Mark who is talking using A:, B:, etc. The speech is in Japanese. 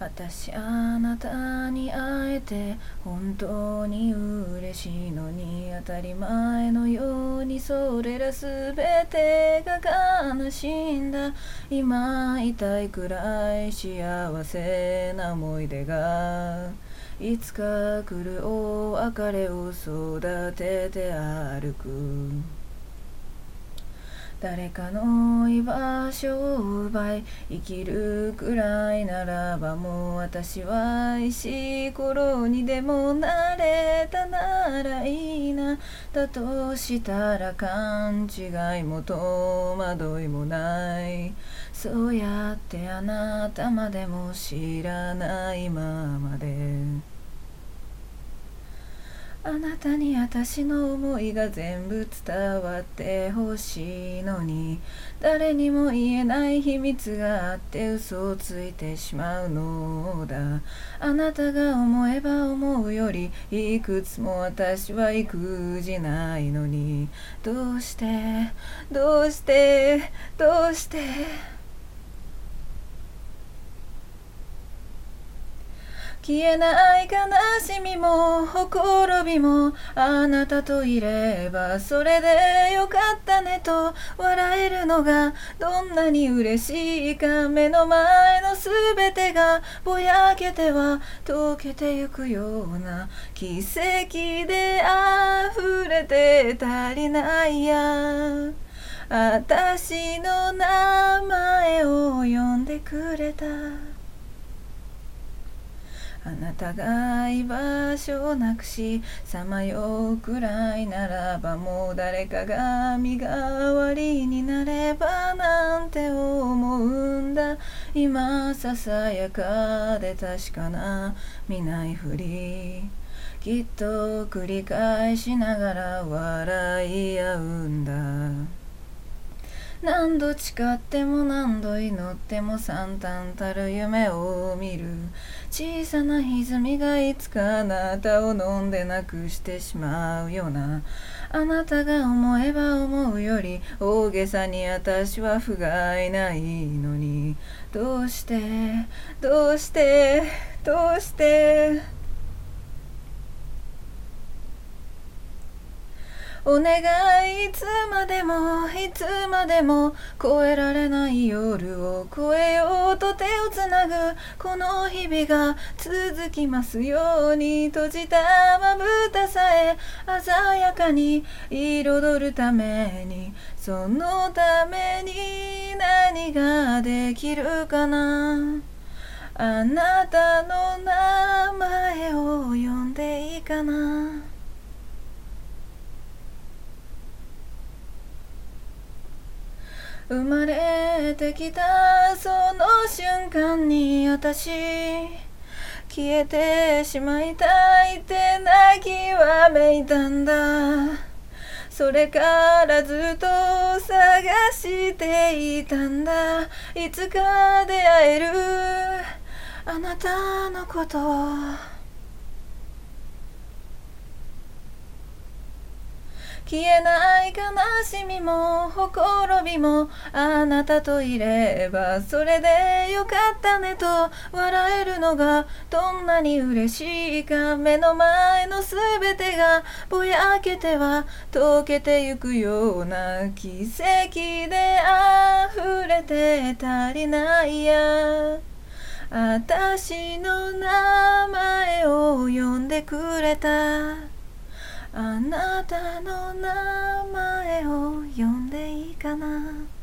A: 私あなたに会えて本当に嬉しいのに当たり前のようにそれらすべてが悲しいんだ。今痛いくらい幸せな思い出がいつか来るお別れを育てて歩く。誰かの居場所を奪い生きるくらいならばもう私は石ころにでもなれたならいいな。だとしたら勘違いも戸惑いもない。そうやってあなたまでも知らないままで。あなたに私の思いが全部伝わってほしいのに誰にも言えない秘密があって嘘をついてしまうのだ。あなたが思えば思うよりいくつも私は育児ないのに。どうして？どうして？どうして？消えない悲しみもほころびもあなたといればそれでよかったねと笑えるのがどんなに嬉しいか目の前の全てがぼやけては溶けてゆくような奇跡で溢れて足りないや。私の名前を呼んでくれた。あなたが居場所をなくしさまようくらいならばもう誰かが身代わりになればなんて思うんだ。今ささやかで確かな見ないふりきっと繰り返しながら笑い合うんだ。何度誓っても何度祈っても惨憺たる夢を見る。小さな歪みがいつかあなたを飲んでなくしてしまうような。あなたが思えば思うより大げさに私は不甲斐ないのに。どうしてどうしてどうして。お願いいつまでもいつまでも越えられない夜を越えようと手をつなぐ。この日々が続きますように閉じたまぶたさえ鮮やかに彩るために。そのために何ができるかな。あなたの名前を呼んでいいかな。生まれてきたその瞬間に私消えてしまいたいって泣きわめいたんだ。それからずっと探していたんだ。いつか出会えるあなたのこと。消えない悲しみもほころびもあなたといればそれでよかったねと笑えるのがどんなに嬉しいか目の前の全てがぼやけては溶けてゆくような奇跡で溢れて足りないや。私の名前を呼んでくれた。あなたの名前を呼んでいいかな？